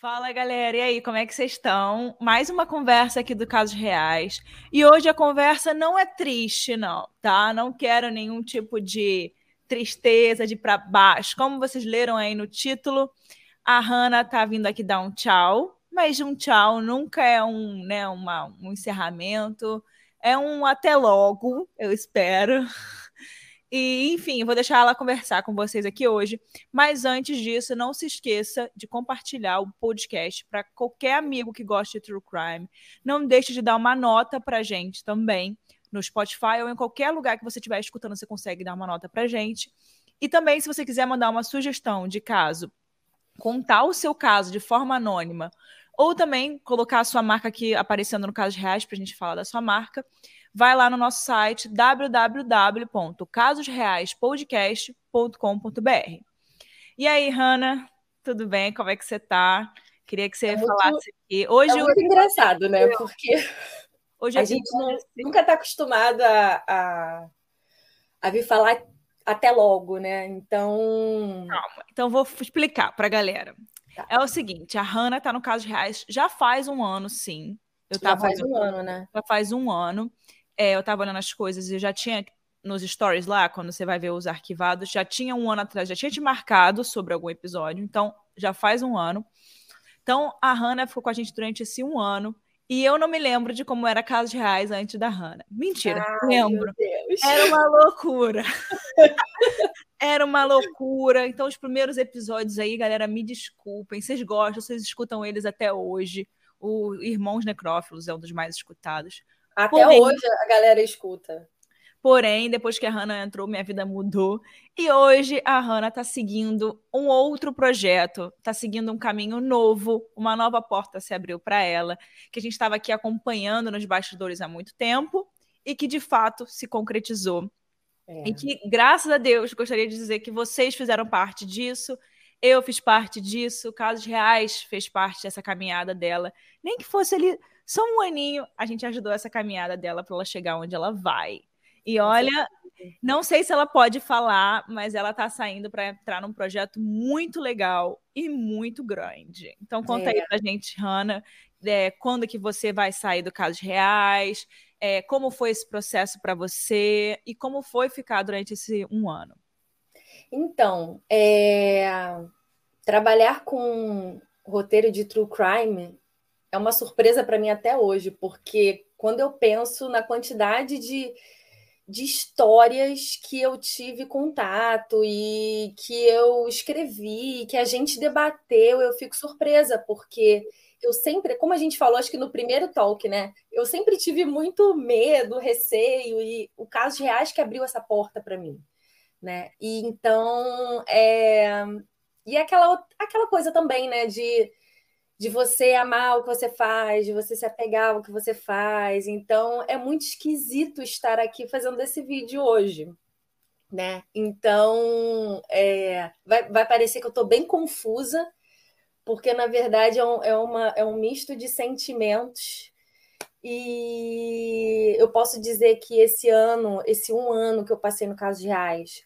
Fala galera, e aí, como é que vocês estão? Mais uma conversa aqui do Casos Reais. E hoje a conversa não é triste, não, tá? Não quero nenhum tipo de tristeza, de para baixo. Como vocês leram aí no título, a Hannah tá vindo aqui dar um tchau, mas um tchau nunca é um, né, uma, um encerramento, é um até logo, eu espero. E, enfim, vou deixar ela conversar com vocês aqui hoje. Mas antes disso, não se esqueça de compartilhar o podcast para qualquer amigo que goste de True Crime. Não deixe de dar uma nota para gente também no Spotify ou em qualquer lugar que você estiver escutando, você consegue dar uma nota para gente. E também, se você quiser mandar uma sugestão de caso, contar o seu caso de forma anônima, ou também colocar a sua marca aqui aparecendo no Casos Reais para a gente falar da sua marca vai lá no nosso site www.casosreaispodcast.com.br. E aí, Hanna, tudo bem? Como é que você tá? Queria que você é falasse muito, aqui. Hoje é muito engraçado, né? Porque hoje a gente não, nunca está acostumado a, a, a vir falar até logo, né? Então. Calma. Então, vou explicar para a galera. Tá. É o seguinte: a Hanna está no Casos Reais já faz um ano, sim. Eu já faz um ano, né? Já faz um ano é, eu estava olhando as coisas e já tinha nos stories lá, quando você vai ver os arquivados, já tinha um ano atrás, já tinha te marcado sobre algum episódio, então já faz um ano. Então a Hannah ficou com a gente durante esse um ano. E eu não me lembro de como era Casos Reais antes da Hannah. Mentira, Ai, lembro. Era uma loucura. era uma loucura. Então, os primeiros episódios aí, galera, me desculpem. Vocês gostam, vocês escutam eles até hoje. O Irmãos Necrófilos é um dos mais escutados. Até Porém, hoje a galera escuta. Porém, depois que a Hannah entrou, minha vida mudou. E hoje a Hannah está seguindo um outro projeto, está seguindo um caminho novo, uma nova porta se abriu para ela, que a gente estava aqui acompanhando nos bastidores há muito tempo e que de fato se concretizou. É. E que, graças a Deus, gostaria de dizer que vocês fizeram parte disso, eu fiz parte disso, Casos Reais fez parte dessa caminhada dela. Nem que fosse ali só um aninho, a gente ajudou essa caminhada dela para ela chegar onde ela vai. E olha, não sei se ela pode falar, mas ela está saindo para entrar num projeto muito legal e muito grande. Então conta é. aí pra gente, Hanna, é, quando que você vai sair do Casos Reais, é, como foi esse processo para você e como foi ficar durante esse um ano. Então, é... trabalhar com roteiro de true crime é uma surpresa para mim até hoje, porque quando eu penso na quantidade de, de histórias que eu tive contato e que eu escrevi, que a gente debateu, eu fico surpresa, porque eu sempre, como a gente falou, acho que no primeiro talk, né? Eu sempre tive muito medo, receio, e o caso reais que abriu essa porta para mim, né? E então, é... e aquela, aquela coisa também, né, de de você amar o que você faz, de você se apegar ao que você faz. Então, é muito esquisito estar aqui fazendo esse vídeo hoje. Né? Então, é, vai, vai parecer que eu estou bem confusa, porque na verdade é um, é, uma, é um misto de sentimentos. E eu posso dizer que esse ano, esse um ano que eu passei no caso de Reais,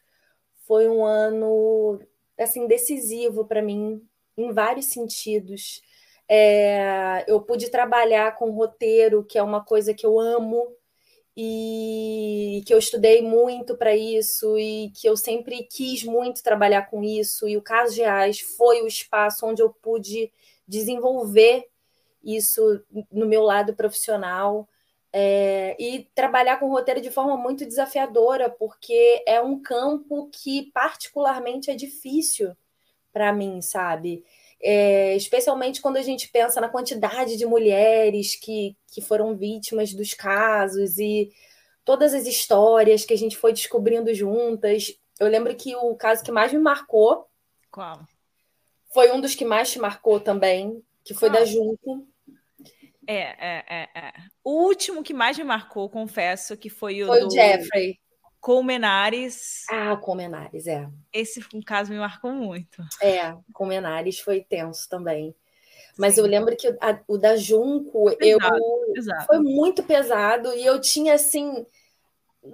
foi um ano assim decisivo para mim em vários sentidos é, eu pude trabalhar com roteiro, que é uma coisa que eu amo e que eu estudei muito para isso e que eu sempre quis muito trabalhar com isso. E o Caso Reais foi o espaço onde eu pude desenvolver isso no meu lado profissional. É, e trabalhar com roteiro de forma muito desafiadora, porque é um campo que particularmente é difícil para mim, sabe? É, especialmente quando a gente pensa na quantidade de mulheres que, que foram vítimas dos casos e todas as histórias que a gente foi descobrindo juntas. Eu lembro que o caso que mais me marcou. Qual? Foi um dos que mais te marcou também, que foi Qual? da Junco. É, é, é, é. O último que mais me marcou, confesso, que foi o foi do... o Jeffrey. Colmenares. Ah, Colmenares, é. Esse um caso me marcou muito. É, Colmenares foi tenso também. Mas Sim. eu lembro que a, o da Junco pesado, eu pesado. foi muito pesado e eu tinha assim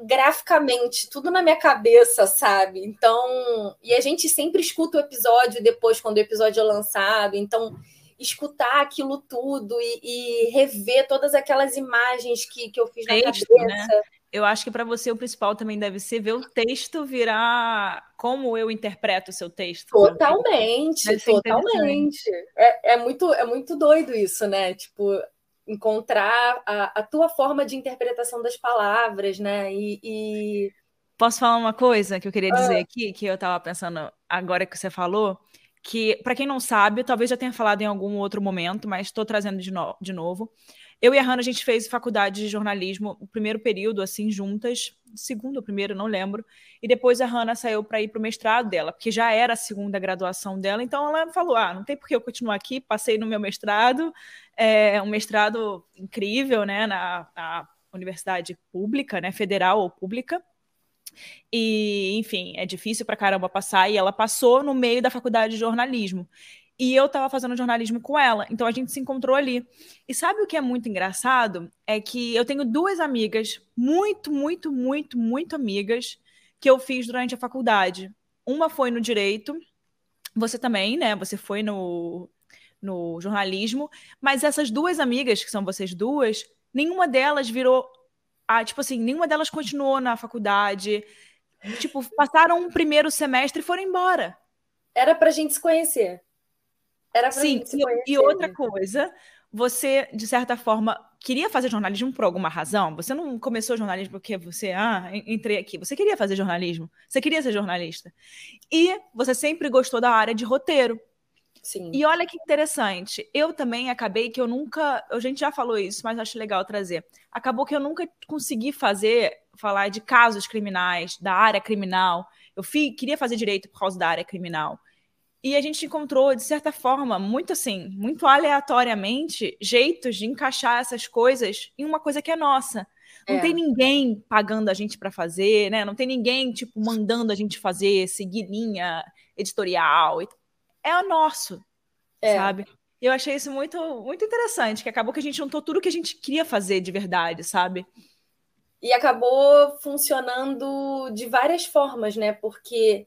graficamente tudo na minha cabeça, sabe? Então, e a gente sempre escuta o episódio depois quando o episódio é lançado, então escutar aquilo tudo e, e rever todas aquelas imagens que, que eu fiz texto, na cabeça. Né? Eu acho que para você o principal também deve ser ver o texto virar como eu interpreto o seu texto. Totalmente, totalmente. É, é, muito, é muito doido isso, né? Tipo, encontrar a, a tua forma de interpretação das palavras, né? E, e... Posso falar uma coisa que eu queria dizer ah. aqui, que eu estava pensando agora que você falou? Que, para quem não sabe, talvez já tenha falado em algum outro momento, mas estou trazendo de, no de novo. Eu e a Hanna, a gente fez faculdade de jornalismo, o primeiro período, assim, juntas, segundo ou primeiro, não lembro. E depois a Hanna saiu para ir para o mestrado dela, porque já era a segunda graduação dela. Então ela falou: ah, não tem por que eu continuar aqui. Passei no meu mestrado, é um mestrado incrível, né, na, na universidade pública, né, federal ou pública. E, enfim, é difícil pra caramba passar. E ela passou no meio da faculdade de jornalismo. E eu estava fazendo jornalismo com ela, então a gente se encontrou ali. E sabe o que é muito engraçado? É que eu tenho duas amigas, muito, muito, muito, muito amigas, que eu fiz durante a faculdade. Uma foi no direito, você também, né? Você foi no, no jornalismo, mas essas duas amigas, que são vocês duas, nenhuma delas virou ah, tipo assim, nenhuma delas continuou na faculdade. Tipo, passaram um primeiro semestre e foram embora. Era pra gente se conhecer. Era pra Sim, gente se conhecer. E outra coisa, você, de certa forma, queria fazer jornalismo por alguma razão? Você não começou jornalismo porque você, ah, entrei aqui. Você queria fazer jornalismo. Você queria ser jornalista. E você sempre gostou da área de roteiro. Sim. E olha que interessante. Eu também acabei que eu nunca. A gente já falou isso, mas acho legal trazer. Acabou que eu nunca consegui fazer, falar de casos criminais, da área criminal. Eu fui, queria fazer direito por causa da área criminal. E a gente encontrou, de certa forma, muito assim, muito aleatoriamente, jeitos de encaixar essas coisas em uma coisa que é nossa. Não é. tem ninguém pagando a gente para fazer, né? Não tem ninguém, tipo, mandando a gente fazer, seguir linha editorial é o nosso, é. sabe? E eu achei isso muito, muito interessante, que acabou que a gente juntou tudo que a gente queria fazer de verdade, sabe? E acabou funcionando de várias formas, né? Porque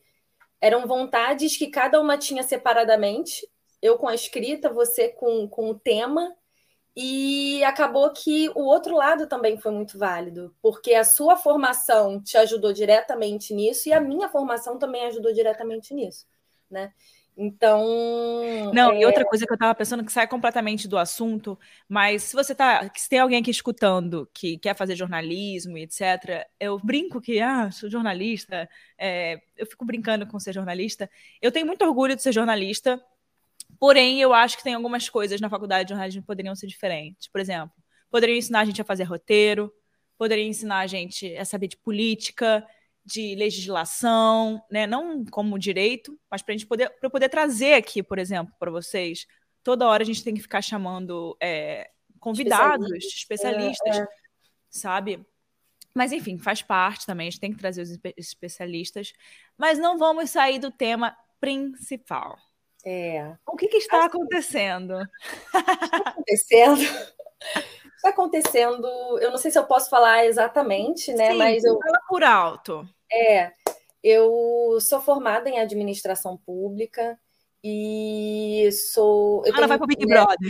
eram vontades que cada uma tinha separadamente. Eu com a escrita, você com, com o tema. E acabou que o outro lado também foi muito válido, porque a sua formação te ajudou diretamente nisso e a minha formação também ajudou diretamente nisso, né? Então. Não, é... e outra coisa que eu estava pensando que sai completamente do assunto, mas se você tá. Se tem alguém aqui escutando que quer fazer jornalismo e etc., eu brinco que, ah, sou jornalista, é, eu fico brincando com ser jornalista. Eu tenho muito orgulho de ser jornalista, porém, eu acho que tem algumas coisas na faculdade de jornalismo que poderiam ser diferentes. Por exemplo, poderiam ensinar a gente a fazer roteiro, poderiam ensinar a gente a saber de política de legislação, né? não como direito, mas para a gente poder, pra poder trazer aqui, por exemplo, para vocês. Toda hora a gente tem que ficar chamando é, convidados, especialistas, é, é. sabe? Mas enfim, faz parte também, a gente tem que trazer os especialistas. Mas não vamos sair do tema principal. É. O que, que está assim, acontecendo? Está acontecendo. Está acontecendo, eu não sei se eu posso falar exatamente, né? Sim, mas eu fala por alto. É, eu sou formada em administração pública e sou. Ela vai para o Big? Brother.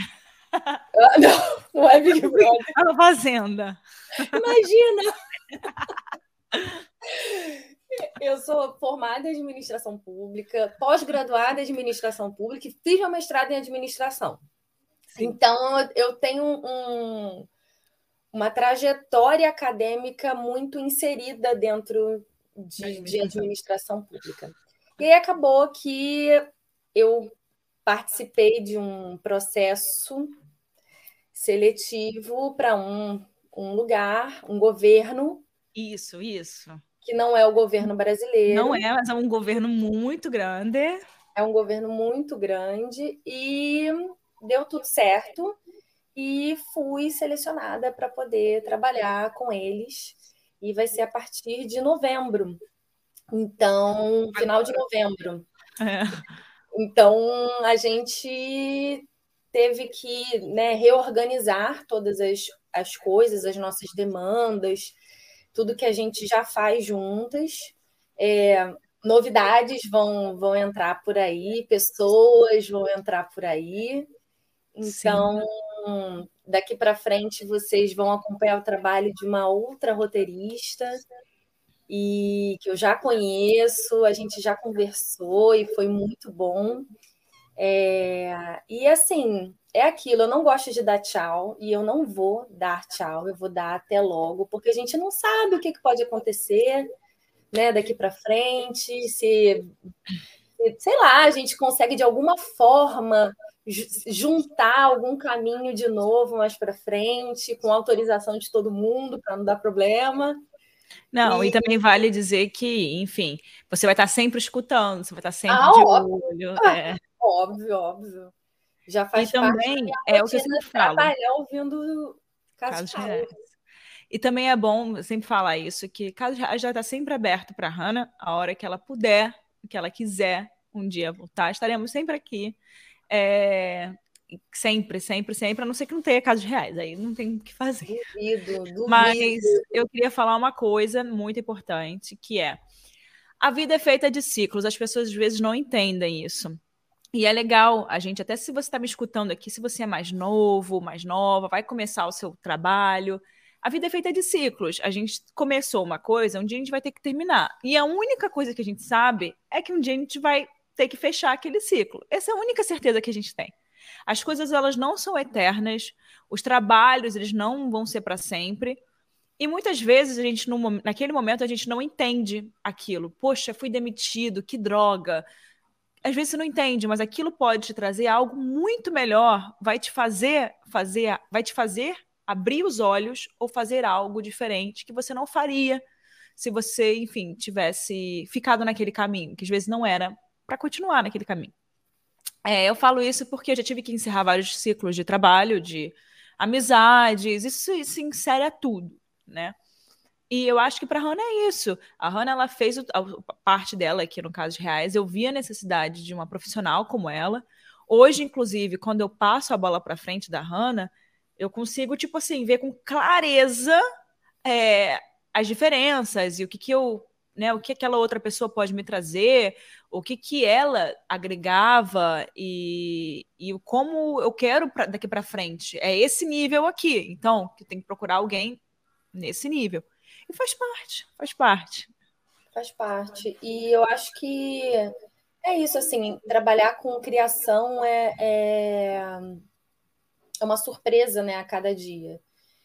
Não, não é Big Brother. É uma fazenda. Imagina! Eu sou formada em administração pública, pós-graduada em administração pública e fiz meu mestrado em administração. Sim. Então, eu tenho um, uma trajetória acadêmica muito inserida dentro de, administração. de administração pública. E aí acabou que eu participei de um processo seletivo para um, um lugar, um governo. Isso, isso. Que não é o governo brasileiro. Não é, mas é um governo muito grande. É um governo muito grande e deu tudo certo e fui selecionada para poder trabalhar com eles. E vai ser a partir de novembro. Então, final de novembro. É. Então, a gente teve que né, reorganizar todas as, as coisas, as nossas demandas, tudo que a gente já faz juntas. É, novidades vão, vão entrar por aí, pessoas vão entrar por aí. Então, Sim. daqui para frente vocês vão acompanhar o trabalho de uma outra roteirista e que eu já conheço, a gente já conversou e foi muito bom. É, e assim, é aquilo, eu não gosto de dar tchau e eu não vou dar tchau, eu vou dar até logo, porque a gente não sabe o que, que pode acontecer né, daqui para frente, se, sei lá, a gente consegue de alguma forma juntar algum caminho de novo mais para frente, com autorização de todo mundo, para não dar problema. Não, e... e... também vale dizer que, enfim, você vai estar sempre escutando, você vai estar sempre ah, de óbvio. olho. É. Óbvio, óbvio. Já faz e também é o que eu sempre falo. trabalhar ouvindo casos reais. E também é bom sempre falar isso, que caso já está sempre aberto para a Hannah, a hora que ela puder, que ela quiser um dia voltar, estaremos sempre aqui. É, sempre, sempre, sempre, a não ser que não tenha casos reais, aí não tem o que fazer. Duvido, duvido. Mas eu queria falar uma coisa muito importante, que é a vida é feita de ciclos, as pessoas às vezes não entendem isso. E é legal, a gente, até se você está me escutando aqui, se você é mais novo, mais nova, vai começar o seu trabalho. A vida é feita de ciclos. A gente começou uma coisa, um dia a gente vai ter que terminar. E a única coisa que a gente sabe é que um dia a gente vai ter que fechar aquele ciclo. Essa é a única certeza que a gente tem. As coisas elas não são eternas, os trabalhos eles não vão ser para sempre. E muitas vezes a gente, no, naquele momento, a gente não entende aquilo. Poxa, fui demitido, que droga às vezes você não entende, mas aquilo pode te trazer algo muito melhor, vai te fazer fazer, vai te fazer abrir os olhos ou fazer algo diferente que você não faria se você, enfim, tivesse ficado naquele caminho, que às vezes não era para continuar naquele caminho. É, eu falo isso porque eu já tive que encerrar vários ciclos de trabalho, de amizades, isso, isso insere a tudo, né? E eu acho que para a Hannah é isso. A Hannah ela fez a, a parte dela aqui no caso de reais. Eu vi a necessidade de uma profissional como ela. Hoje, inclusive, quando eu passo a bola para frente da Hannah, eu consigo tipo assim ver com clareza é, as diferenças e o que, que eu, né, o que aquela outra pessoa pode me trazer, o que que ela agregava e, e como eu quero pra, daqui para frente. É esse nível aqui. Então, que tem que procurar alguém nesse nível. E faz parte, faz parte. Faz parte. E eu acho que é isso, assim, trabalhar com criação é, é, é uma surpresa, né, a cada dia.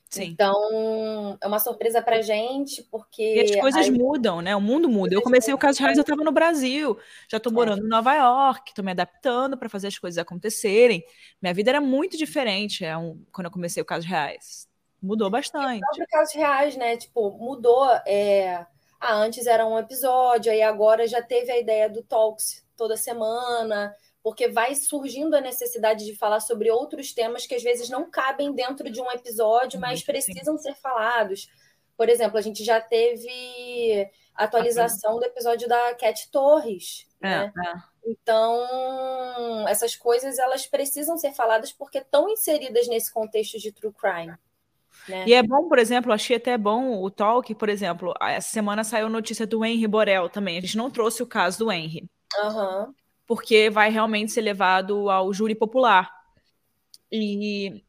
Sim. Então, é uma surpresa pra gente, porque. E as coisas mudam, né? O mundo muda. Eu comecei o caso reais, eu estava no Brasil, já estou é. morando em Nova York, estou me adaptando para fazer as coisas acontecerem. Minha vida era muito diferente é um, quando eu comecei o caso reais. Mudou bastante. E o próprio casos reais, né? Tipo, mudou. É... Ah, antes era um episódio, aí agora já teve a ideia do Talks toda semana, porque vai surgindo a necessidade de falar sobre outros temas que às vezes não cabem dentro de um episódio, mas precisam ser falados. Por exemplo, a gente já teve atualização do episódio da Cat Torres. É, né? É. Então, essas coisas elas precisam ser faladas porque estão inseridas nesse contexto de true crime. Né? E é bom, por exemplo, achei até bom o talk, por exemplo, essa semana saiu notícia do Henry Borel também. A gente não trouxe o caso do Henry. Uhum. Porque vai realmente ser levado ao júri popular. E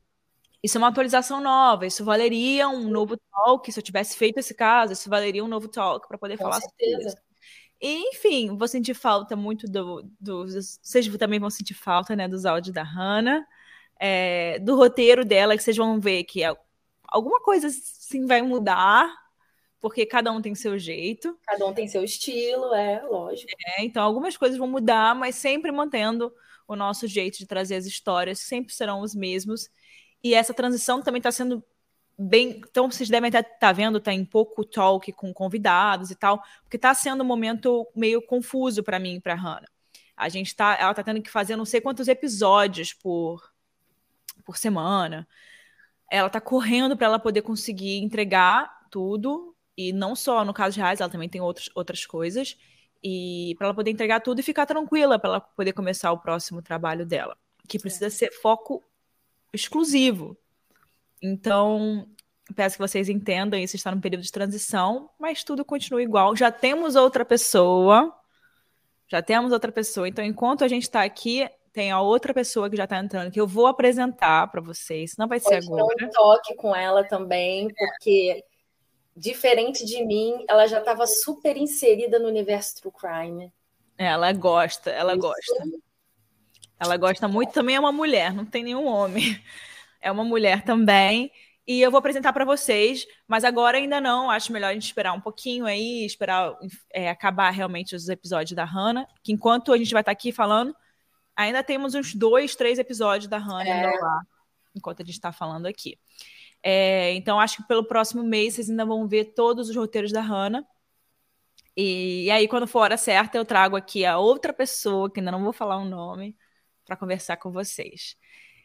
isso é uma atualização nova. Isso valeria um novo talk. Se eu tivesse feito esse caso, isso valeria um novo talk para poder Com falar certeza. sobre isso. E, enfim, vou sentir falta muito do, do. Vocês também vão sentir falta, né? Dos áudios da Hannah. É, do roteiro dela, que vocês vão ver que é alguma coisa sim vai mudar, porque cada um tem seu jeito. Cada um tem seu estilo, é, lógico. É, então algumas coisas vão mudar, mas sempre mantendo o nosso jeito de trazer as histórias, sempre serão os mesmos. E essa transição também está sendo bem. Então, vocês devem estar tá vendo, tá em pouco talk com convidados e tal, porque está sendo um momento meio confuso para mim e para Hannah. A gente tá, ela está tendo que fazer não sei quantos episódios por, por semana ela tá correndo para ela poder conseguir entregar tudo e não só no caso de reais, ela também tem outros, outras coisas e para ela poder entregar tudo e ficar tranquila para ela poder começar o próximo trabalho dela, que precisa é. ser foco exclusivo. Então, peço que vocês entendam, isso está num período de transição, mas tudo continua igual. Já temos outra pessoa, já temos outra pessoa. Então, enquanto a gente está aqui, tem a outra pessoa que já está entrando, que eu vou apresentar para vocês. Não vai ser Pode agora. um toque com ela também, porque diferente de mim, ela já estava super inserida no universo True Crime. Ela gosta, ela Isso. gosta. Ela gosta muito, também é uma mulher, não tem nenhum homem. É uma mulher também. E eu vou apresentar para vocês, mas agora ainda não. Acho melhor a gente esperar um pouquinho aí, esperar é, acabar realmente os episódios da Hannah. Que enquanto a gente vai estar tá aqui falando, ainda temos uns dois, três episódios da Hannah é. lá, enquanto a gente está falando aqui. É, então, acho que pelo próximo mês vocês ainda vão ver todos os roteiros da Hannah. E, e aí, quando for a hora certa, eu trago aqui a outra pessoa, que ainda não vou falar o um nome, para conversar com vocês.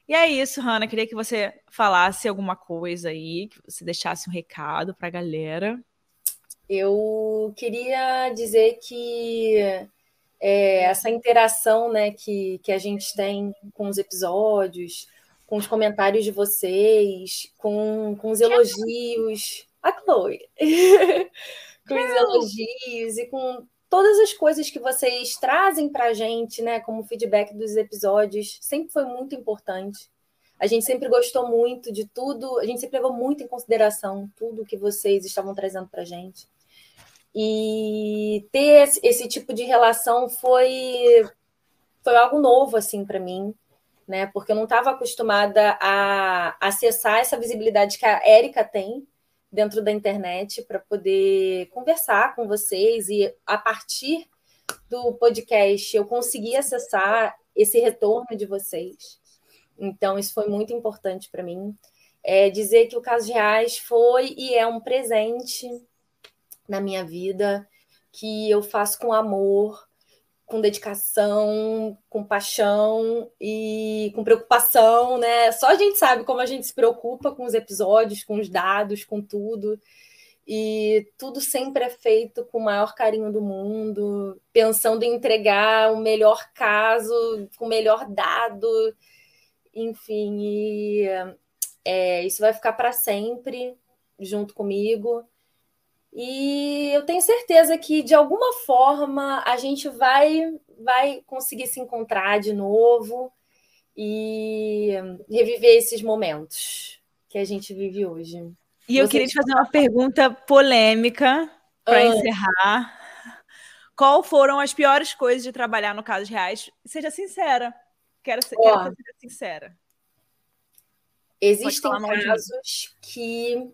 E é isso, Hanna. Queria que você falasse alguma coisa aí, que você deixasse um recado para a galera. Eu queria dizer que é, essa interação né, que, que a gente tem com os episódios, com os comentários de vocês, com, com os elogios. A Chloe! com os elogios e com todas as coisas que vocês trazem para a gente, né, como feedback dos episódios, sempre foi muito importante. A gente sempre gostou muito de tudo, a gente sempre levou muito em consideração tudo que vocês estavam trazendo para a gente. E ter esse, esse, tipo de relação foi, foi algo novo assim para mim, né? Porque eu não estava acostumada a acessar essa visibilidade que a Érica tem dentro da internet para poder conversar com vocês e a partir do podcast eu consegui acessar esse retorno de vocês. Então, isso foi muito importante para mim. É dizer que o Caso Reais foi e é um presente na minha vida que eu faço com amor, com dedicação, com paixão e com preocupação, né? Só a gente sabe como a gente se preocupa com os episódios, com os dados, com tudo. E tudo sempre é feito com o maior carinho do mundo, pensando em entregar o melhor caso, com o melhor dado, enfim. E é, isso vai ficar para sempre junto comigo. E eu tenho certeza que de alguma forma a gente vai vai conseguir se encontrar de novo e reviver esses momentos que a gente vive hoje. E eu queria te fazer uma pergunta polêmica para ah. encerrar. Qual foram as piores coisas de trabalhar no Casos Reais? Seja sincera. Quero, ser, quero que você seja sincera. Existem casos que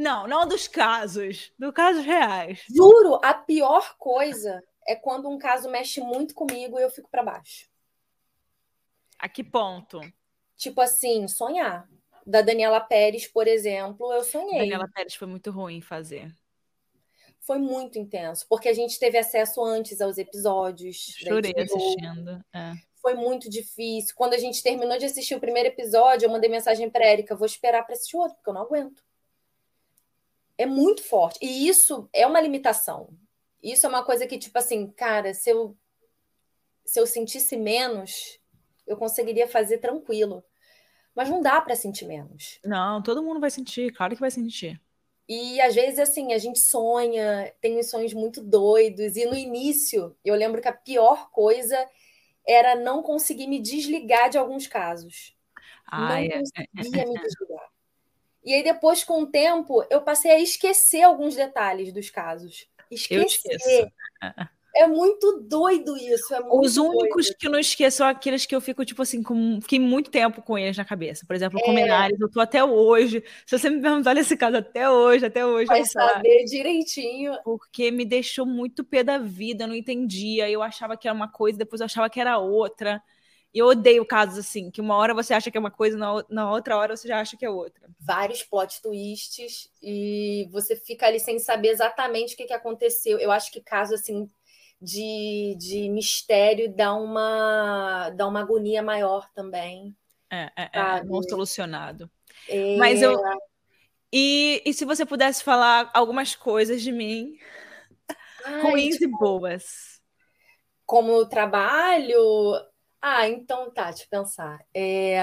não, não dos casos, dos casos reais. Juro, a pior coisa é quando um caso mexe muito comigo e eu fico para baixo. A que ponto? Tipo assim, sonhar. Da Daniela Pérez, por exemplo, eu sonhei. Daniela Pérez foi muito ruim fazer. Foi muito intenso, porque a gente teve acesso antes aos episódios. Chorei assistindo. É. Foi muito difícil. Quando a gente terminou de assistir o primeiro episódio, eu mandei mensagem para Érica: vou esperar para assistir outro, porque eu não aguento é muito forte. E isso é uma limitação. Isso é uma coisa que, tipo assim, cara, se eu, se eu sentisse menos, eu conseguiria fazer tranquilo. Mas não dá para sentir menos. Não, todo mundo vai sentir, claro que vai sentir. E às vezes, assim, a gente sonha, tem uns sonhos muito doidos. E no início, eu lembro que a pior coisa era não conseguir me desligar de alguns casos. Ah, não é. conseguia me desligar. E aí, depois, com o tempo, eu passei a esquecer alguns detalhes dos casos. Esquecer. É muito doido isso. É muito Os únicos doido. que eu não esqueço são aqueles que eu fico, tipo assim, com, fiquei muito tempo com eles na cabeça. Por exemplo, é. Comenários, eu tô até hoje. Se você me perguntar nesse caso até hoje, até hoje. Vai saber direitinho. Porque me deixou muito pé da vida, eu não entendia. Eu achava que era uma coisa, depois eu achava que era outra. E eu odeio casos assim, que uma hora você acha que é uma coisa, na, na outra hora você já acha que é outra. Vários plot twists e você fica ali sem saber exatamente o que, que aconteceu. Eu acho que caso assim de, de mistério dá uma, dá uma agonia maior também. É, é, é não solucionado. É... Mas eu. E, e se você pudesse falar algumas coisas de mim, Ai, ruins tipo, e boas? Como trabalho, ah, então tá, deixa eu pensar. É,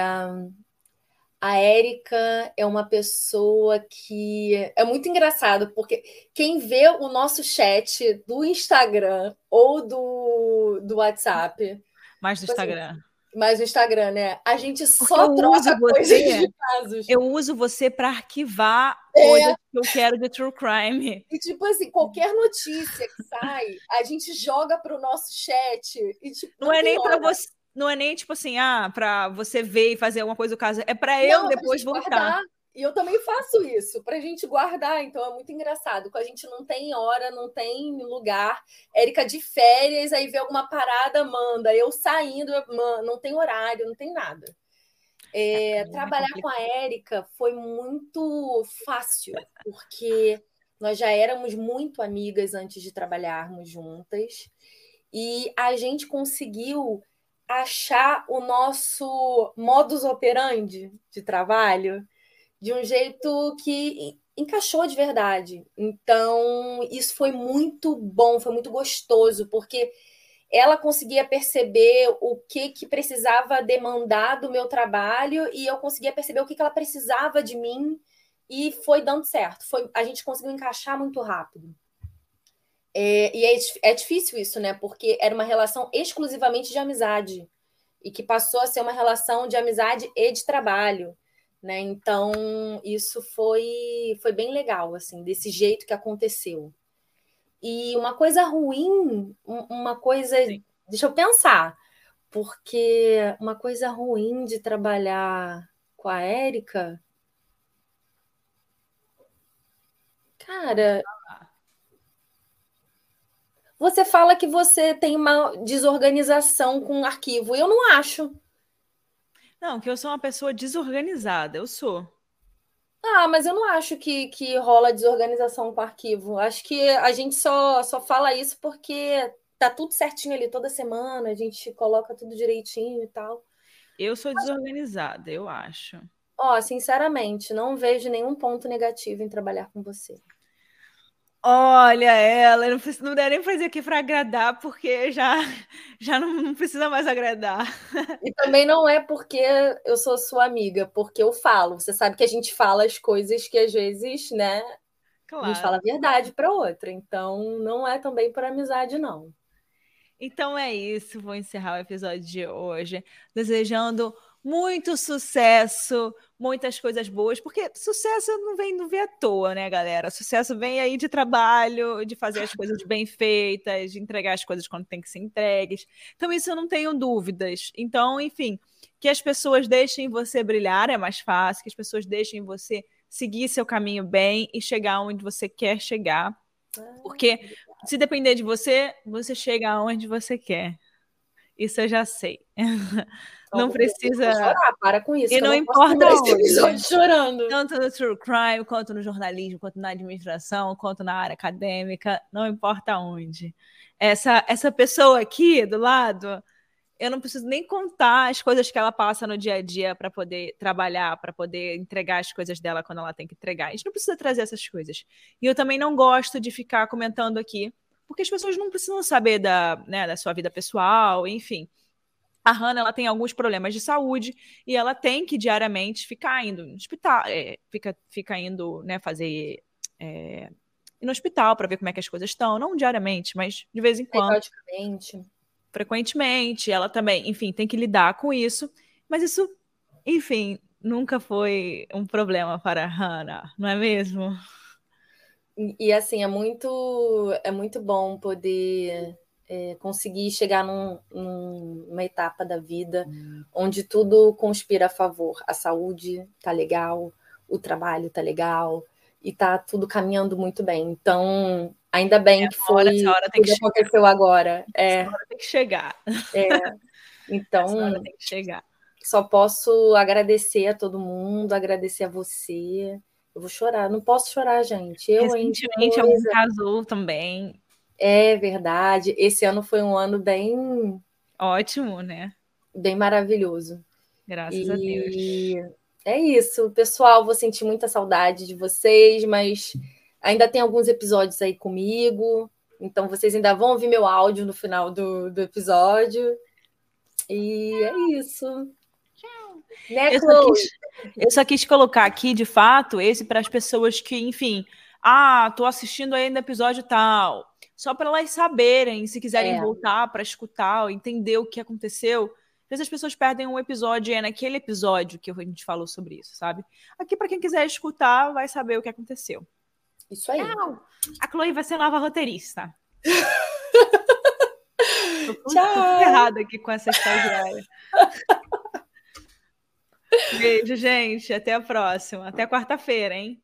a Érica é uma pessoa que é muito engraçado, porque quem vê o nosso chat do Instagram ou do, do WhatsApp. Mais do tipo assim, Instagram. Mas o Instagram, né? A gente só troca coisas de casos. Eu uso você para arquivar é. coisas que eu quero de true crime. E tipo assim, qualquer notícia que sai, a gente joga para o nosso chat e tipo, não, não é nem para você não é nem tipo assim, ah, para você ver e fazer alguma coisa do caso, é para eu depois voltar. Guardar. E eu também faço isso, para a gente guardar, então é muito engraçado. Com a gente não tem hora, não tem lugar. Érica de férias, aí vê alguma parada, manda. Eu saindo, não tem horário, não tem nada. É, é, trabalhar com a Érica foi muito fácil, porque nós já éramos muito amigas antes de trabalharmos juntas. E a gente conseguiu achar o nosso modus operandi de trabalho de um jeito que encaixou de verdade. Então, isso foi muito bom, foi muito gostoso, porque ela conseguia perceber o que, que precisava demandar do meu trabalho e eu conseguia perceber o que, que ela precisava de mim e foi dando certo. Foi, a gente conseguiu encaixar muito rápido. É, e é, é difícil isso, né? Porque era uma relação exclusivamente de amizade e que passou a ser uma relação de amizade e de trabalho. Né? Então, isso foi, foi bem legal, assim, desse jeito que aconteceu. E uma coisa ruim, uma coisa. Sim. Deixa eu pensar, porque uma coisa ruim de trabalhar com a Érica. Cara. Você fala que você tem uma desorganização com o arquivo. Eu não acho. Não, que eu sou uma pessoa desorganizada, eu sou. Ah, mas eu não acho que, que rola desorganização com arquivo. Acho que a gente só, só fala isso porque tá tudo certinho ali toda semana, a gente coloca tudo direitinho e tal. Eu sou desorganizada, eu acho. Ó, sinceramente, não vejo nenhum ponto negativo em trabalhar com você. Olha ela, não, não dá nem fazer aqui para agradar, porque já, já não, não, precisa mais agradar. E também não é porque eu sou sua amiga, porque eu falo. Você sabe que a gente fala as coisas que às vezes, né? Claro. A gente fala a verdade para outra. Então, não é também por amizade, não. Então é isso. Vou encerrar o episódio de hoje, desejando muito sucesso, muitas coisas boas, porque sucesso não vem, não vem à toa, né, galera? Sucesso vem aí de trabalho, de fazer as coisas bem feitas, de entregar as coisas quando tem que ser entregues. Então, isso eu não tenho dúvidas. Então, enfim, que as pessoas deixem você brilhar é mais fácil, que as pessoas deixem você seguir seu caminho bem e chegar onde você quer chegar. Porque se depender de você, você chega aonde você quer. Isso eu já sei. não precisa. Chorar, para com isso. E não, não importa onde. chorando. Tanto no true crime, quanto no jornalismo, quanto na administração, quanto na área acadêmica, não importa onde. Essa, essa pessoa aqui do lado, eu não preciso nem contar as coisas que ela passa no dia a dia para poder trabalhar, para poder entregar as coisas dela quando ela tem que entregar. A gente não precisa trazer essas coisas. E eu também não gosto de ficar comentando aqui, porque as pessoas não precisam saber da, né, da sua vida pessoal, enfim a Hannah ela tem alguns problemas de saúde e ela tem que diariamente ficar indo no hospital, é, fica, fica indo né, fazer. É, no hospital para ver como é que as coisas estão, não diariamente, mas de vez em quando. Frequentemente. Frequentemente, ela também, enfim, tem que lidar com isso, mas isso, enfim, nunca foi um problema para a Hannah, não é mesmo? E, assim, é muito, é muito bom poder é, conseguir chegar num, numa etapa da vida hum. onde tudo conspira a favor. A saúde tá legal, o trabalho tá legal e tá tudo caminhando muito bem. Então, ainda bem é, que foi hora, essa hora tem que aconteceu agora. É, essa hora tem que chegar. É, então, essa hora tem que chegar. Só posso agradecer a todo mundo, agradecer a você. Eu vou chorar, não posso chorar, gente. Eu Recentemente, algum casou também. É verdade. Esse ano foi um ano bem. Ótimo, né? Bem maravilhoso. Graças e... a Deus. É isso, pessoal. Vou sentir muita saudade de vocês, mas ainda tem alguns episódios aí comigo. Então vocês ainda vão ouvir meu áudio no final do, do episódio. E é isso. Né, eu, só quis, eu só quis colocar aqui, de fato, esse para as pessoas que, enfim, ah, tô assistindo ainda episódio tal só para elas saberem, se quiserem é. voltar para escutar, entender o que aconteceu, Às vezes as pessoas perdem um episódio e é naquele episódio que a gente falou sobre isso, sabe? Aqui, para quem quiser escutar, vai saber o que aconteceu. Isso aí. Não, a Chloe vai ser nova roteirista. Tô Tchau. errada aqui com essa estagiária. Beijo, gente. Até a próxima. Até quarta-feira, hein?